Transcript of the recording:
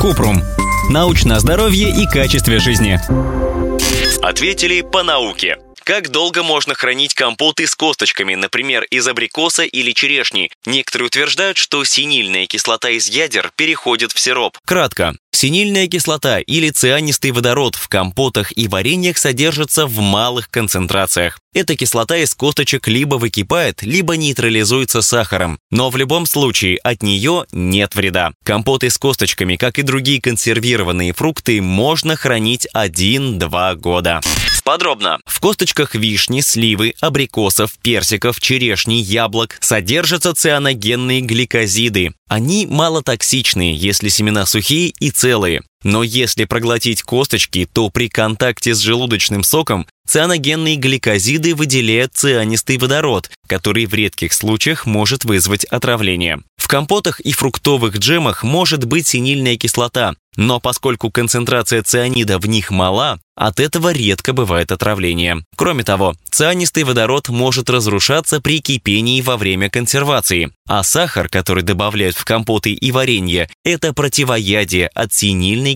Купрум. Научное здоровье и качестве жизни. Ответили по науке. Как долго можно хранить компоты с косточками, например, из абрикоса или черешни? Некоторые утверждают, что синильная кислота из ядер переходит в сироп. Кратко. Синильная кислота или цианистый водород в компотах и вареньях содержится в малых концентрациях. Эта кислота из косточек либо выкипает, либо нейтрализуется сахаром. Но в любом случае от нее нет вреда. Компоты с косточками, как и другие консервированные фрукты, можно хранить 1-2 года. Подробно. Косточках вишни, сливы, абрикосов, персиков, черешни, яблок содержатся цианогенные гликозиды. Они малотоксичные, если семена сухие и целые. Но если проглотить косточки, то при контакте с желудочным соком цианогенные гликозиды выделяют цианистый водород, который в редких случаях может вызвать отравление. В компотах и фруктовых джемах может быть синильная кислота, но поскольку концентрация цианида в них мала, от этого редко бывает отравление. Кроме того, цианистый водород может разрушаться при кипении во время консервации, а сахар, который добавляют в компоты и варенье, это противоядие от синильной